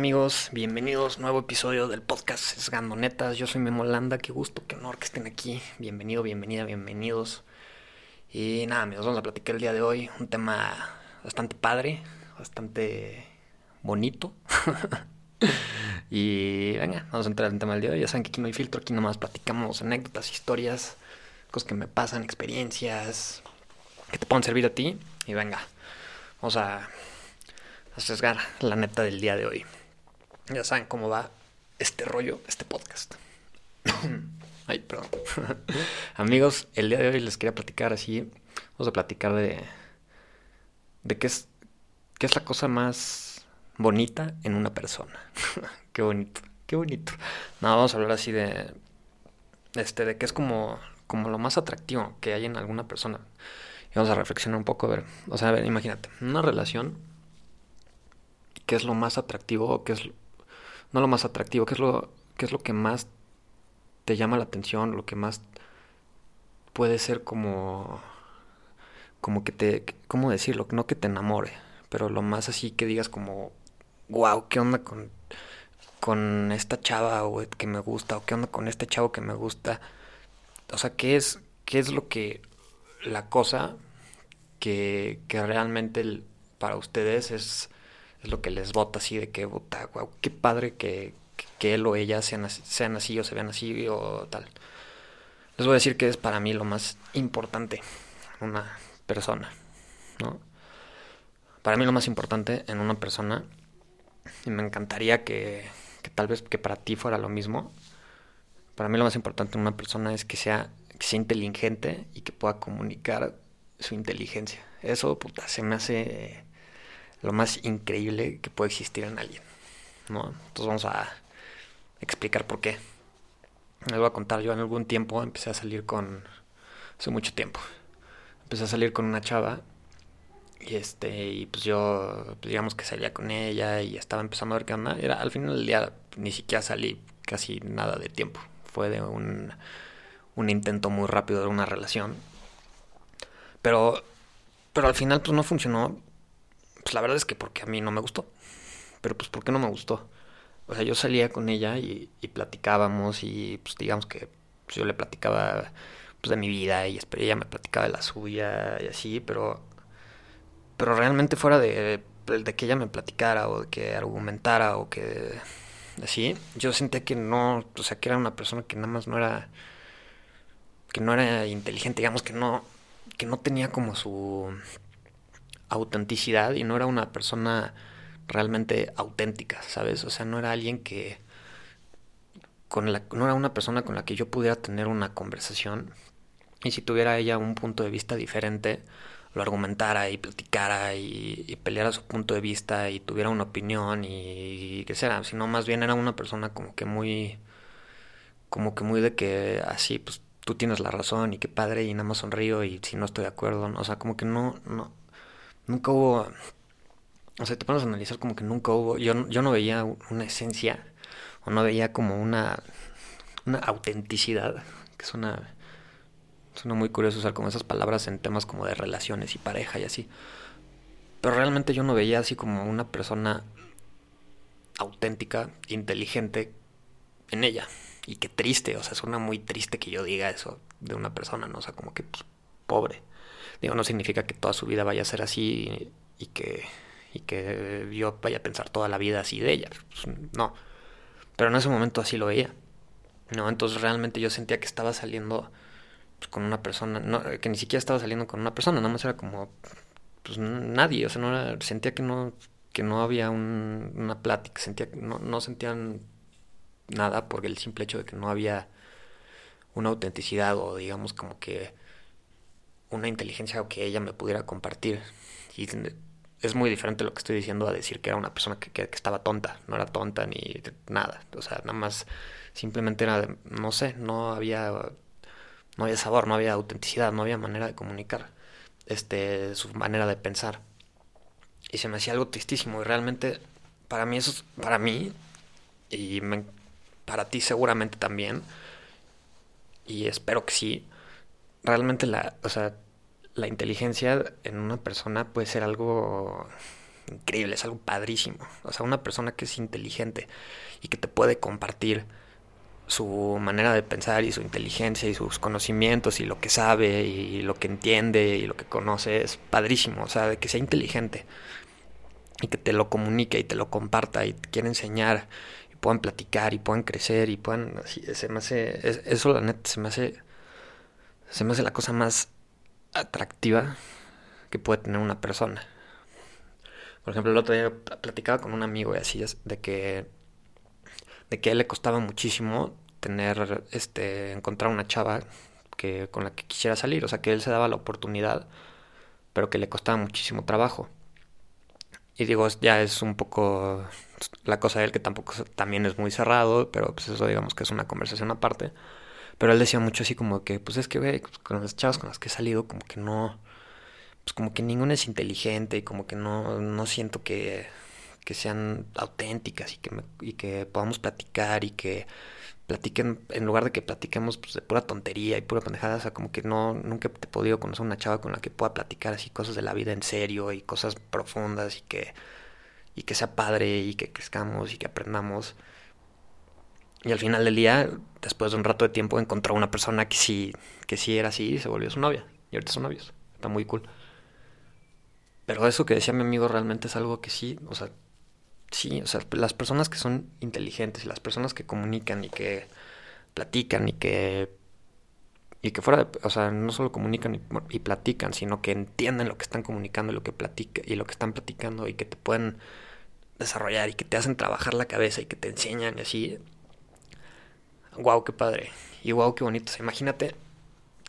amigos? Bienvenidos, nuevo episodio del podcast Sesgando Netas. Yo soy Memo Landa, qué gusto, qué honor que estén aquí. Bienvenido, bienvenida, bienvenidos. Y nada, amigos, vamos a platicar el día de hoy un tema bastante padre, bastante bonito. y venga, vamos a entrar en tema del día de hoy. Ya saben que aquí no hay filtro, aquí nomás platicamos anécdotas, historias, cosas que me pasan, experiencias que te puedan servir a ti. Y venga, vamos a a sesgar la neta del día de hoy. Ya saben cómo va este rollo, este podcast. Ay, perdón. Amigos, el día de hoy les quería platicar así. Vamos a platicar de. de qué es. qué es la cosa más bonita en una persona. qué bonito, qué bonito. No, vamos a hablar así de. Este, de qué es como. como lo más atractivo que hay en alguna persona. Y vamos a reflexionar un poco, a ver. O sea, a ver, imagínate, una relación qué es lo más atractivo o qué es no lo más atractivo, qué es lo qué es lo que más te llama la atención, lo que más puede ser como como que te cómo decirlo, no que te enamore, pero lo más así que digas como wow, qué onda con con esta chava o que me gusta o qué onda con este chavo que me gusta. O sea, qué es qué es lo que la cosa que, que realmente para ustedes es es lo que les bota así de que, puta, wow, qué padre que, que, él o ella sean, sean así o se vean así o tal. Les voy a decir que es para mí lo más importante una persona, ¿no? Para mí lo más importante en una persona, y me encantaría que, que tal vez que para ti fuera lo mismo, para mí lo más importante en una persona es que sea, que sea inteligente y que pueda comunicar su inteligencia. Eso, puta, se me hace lo más increíble que puede existir en alguien. ¿no? Entonces vamos a explicar por qué. Les voy a contar, yo en algún tiempo empecé a salir con, hace mucho tiempo, empecé a salir con una chava y este, y pues yo, pues digamos que salía con ella y estaba empezando a ver qué onda. Era, al final del día ni siquiera salí casi nada de tiempo. Fue de un, un intento muy rápido de una relación. Pero, pero al final pues no funcionó pues la verdad es que porque a mí no me gustó. Pero pues ¿por qué no me gustó? O sea, yo salía con ella y, platicábamos y pues digamos que pues, yo le platicaba pues de mi vida y ella me platicaba de la suya y así, pero pero realmente fuera de, de que ella me platicara o de que argumentara o que así, yo sentía que no, o sea, que era una persona que nada más no era que no era inteligente, digamos que no que no tenía como su autenticidad y no era una persona realmente auténtica, ¿sabes? O sea, no era alguien que con la, no era una persona con la que yo pudiera tener una conversación y si tuviera ella un punto de vista diferente, lo argumentara y platicara y, peleara su punto de vista y tuviera una opinión y, que sea, sino más bien era una persona como que muy como que muy de que así pues tú tienes la razón y qué padre y nada más sonrío y si no estoy de acuerdo, o sea, como que no no nunca hubo, o sea, te pones a analizar como que nunca hubo, yo, yo no veía una esencia, o no veía como una, una autenticidad, que suena, suena muy curioso usar como esas palabras en temas como de relaciones y pareja y así. Pero realmente yo no veía así como una persona auténtica, inteligente en ella. Y qué triste, o sea, suena muy triste que yo diga eso de una persona, ¿no? O sea, como que pues, pobre. Digo, no significa que toda su vida vaya a ser así y que, y que yo vaya a pensar toda la vida así de ella. Pues, no. Pero en ese momento así lo veía. ¿no? Entonces realmente yo sentía que estaba saliendo pues, con una persona, no, que ni siquiera estaba saliendo con una persona, nada más era como pues nadie, o sea, no sentía que no, que no había una plática, sentía no, no sentían nada por el simple hecho de que no había una autenticidad o digamos como que una inteligencia que ella me pudiera compartir. Y es muy diferente lo que estoy diciendo a decir que era una persona que, que, estaba tonta. No era tonta ni nada. O sea, nada más simplemente era, no sé, no había, no había sabor, no había autenticidad, no había manera de comunicar este, su manera de pensar. Y se me hacía algo tristísimo. Y realmente, para mí eso es, para mí, y para ti seguramente también, y espero que sí, realmente la, o sea, la inteligencia en una persona puede ser algo increíble, es algo padrísimo. O sea, una persona que es inteligente y que te puede compartir su manera de pensar y su inteligencia y sus conocimientos y lo que sabe y lo que entiende y lo que conoce es padrísimo. O sea, de que sea inteligente y que te lo comunique y te lo comparta y te quiera enseñar y puedan platicar y puedan crecer y puedan así, se me hace eso la neta se me hace se me hace la cosa más atractiva que puede tener una persona. Por ejemplo, el otro día platicaba con un amigo y así de que de que a él le costaba muchísimo tener este encontrar una chava que con la que quisiera salir, o sea, que él se daba la oportunidad, pero que le costaba muchísimo trabajo. Y digo, ya es un poco la cosa de él que tampoco también es muy cerrado, pero pues eso digamos que es una conversación aparte. Pero él decía mucho así como que, pues es que, güey, con las chavas con las que he salido, como que no, pues como que ninguna es inteligente y como que no, no siento que, que sean auténticas y que, me, y que podamos platicar y que platiquen, en lugar de que platiquemos pues, de pura tontería y pura pendejada, o sea, como que no, nunca he podido conocer una chava con la que pueda platicar así cosas de la vida en serio y cosas profundas y que, y que sea padre y que crezcamos y que aprendamos. Y al final del día, después de un rato de tiempo, encontró una persona que sí, que sí era así y se volvió su novia. Y ahorita son novios. Está muy cool. Pero eso que decía mi amigo realmente es algo que sí, o sea, sí, o sea, las personas que son inteligentes y las personas que comunican y que platican y que y que fuera de, o sea, no solo comunican y, platican, sino que entienden lo que están comunicando y lo que platica y lo que están platicando y que te pueden desarrollar y que te hacen trabajar la cabeza y que te enseñan y así. Wow, qué padre. Y wow, qué bonito. imagínate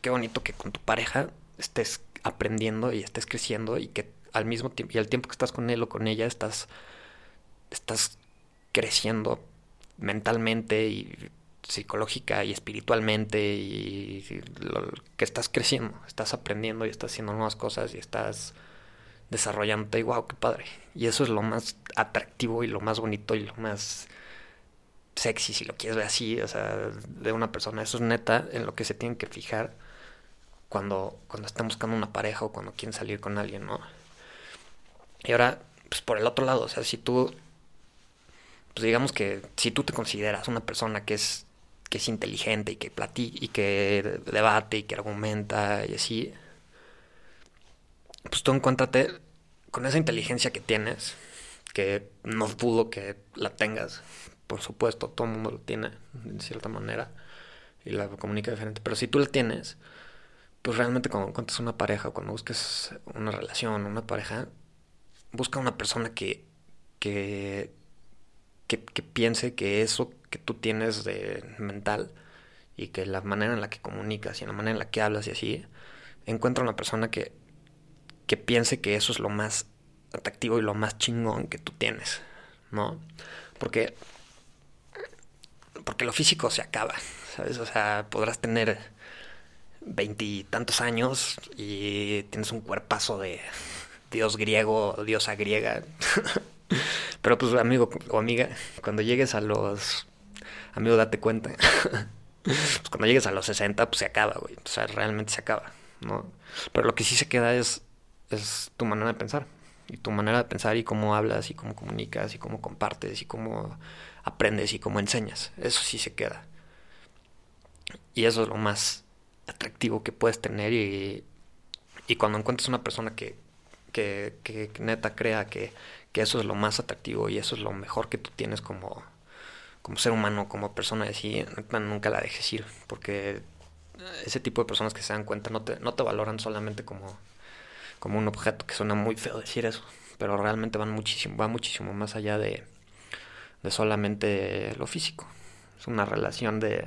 qué bonito que con tu pareja estés aprendiendo y estés creciendo y que al mismo tiempo y al tiempo que estás con él o con ella estás estás creciendo mentalmente y psicológica y espiritualmente y que estás creciendo, estás aprendiendo y estás haciendo nuevas cosas y estás desarrollándote y wow, qué padre. Y eso es lo más atractivo y lo más bonito y lo más sexy, si lo quieres ver así, o sea, de una persona. Eso es neta en lo que se tienen que fijar cuando, cuando están buscando una pareja o cuando quieren salir con alguien, ¿no? Y ahora, pues por el otro lado, o sea, si tú pues digamos que si tú te consideras una persona que es que es inteligente y que platica y que debate y que argumenta y así, pues tú encuéntrate con esa inteligencia que tienes, que no dudo que la tengas, por supuesto, todo el mundo lo tiene de cierta manera y la comunica diferente, pero si tú la tienes, pues realmente cuando encuentres una pareja cuando busques una relación, una pareja, busca una persona que, que que, piense que eso que tú tienes de mental y que la manera en la que comunicas y la manera en la que hablas y así, encuentra una persona que, que piense que eso es lo más atractivo y lo más chingón que tú tienes, ¿no? Porque, porque lo físico se acaba, ¿sabes? O sea, podrás tener veintitantos años y tienes un cuerpazo de dios griego, diosa griega. Pero pues amigo o amiga, cuando llegues a los... Amigo, date cuenta. pues cuando llegues a los 60, pues se acaba, güey. O sea, realmente se acaba, ¿no? Pero lo que sí se queda es, es tu manera de pensar. Y tu manera de pensar y cómo hablas y cómo comunicas y cómo compartes y cómo aprendes y cómo enseñas. Eso sí se queda. Y eso es lo más atractivo que puedes tener y, y cuando encuentres una persona que, que, que neta crea que, que eso es lo más atractivo y eso es lo mejor que tú tienes como, como ser humano, como persona, y nunca la dejes ir, porque ese tipo de personas que se dan cuenta no te, no te valoran solamente como, como un objeto, que suena muy feo decir eso, pero realmente van muchísimo, va muchísimo más allá de, de solamente lo físico. Es una relación de,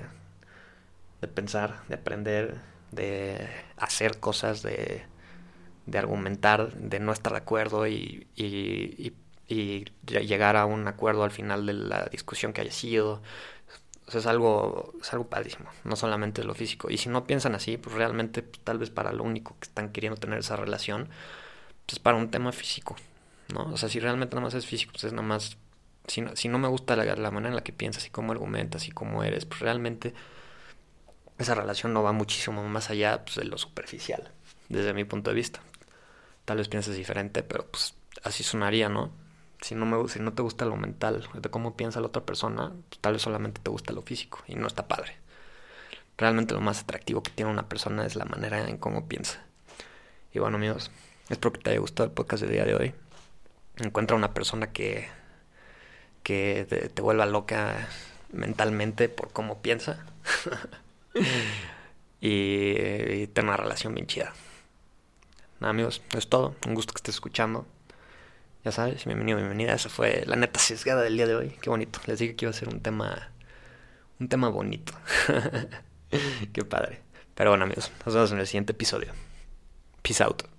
de pensar, de aprender, de hacer cosas, de de argumentar, de no estar de acuerdo y, y, y, llegar a un acuerdo al final de la discusión que haya sido. Es algo, es algo padrísimo, no solamente lo físico. Y si no piensan así, pues realmente pues, tal vez para lo único que están queriendo tener esa relación, pues es para un tema físico, ¿no? O sea, si realmente nada más es físico, pues es nada más... Si no, si no me gusta la, la manera en la que piensas y cómo argumentas y cómo eres, pues realmente esa relación no va muchísimo más allá pues, de lo superficial, desde mi punto de vista. Tal vez pienses diferente, pero pues así sonaría, ¿no? Si no, te gusta lo mental, de cómo piensa la otra persona, pues tal vez solamente te gusta lo físico y no está padre. Realmente lo más atractivo que tiene una persona es la manera en cómo piensa. Y bueno amigos, espero que te haya gustado el podcast del día de hoy. Encuentra una persona que, que te, vuelva loca mentalmente por cómo piensa. y, y una relación bien chida. Nada amigos, es todo. Un gusto que estés escuchando. Ya sabes, bienvenido, bienvenida. Esa fue la neta sesgada del día de hoy. Qué bonito. Les dije que iba a ser un tema. Un tema bonito. Qué padre. Pero bueno, amigos, nos vemos en el siguiente episodio. Peace out.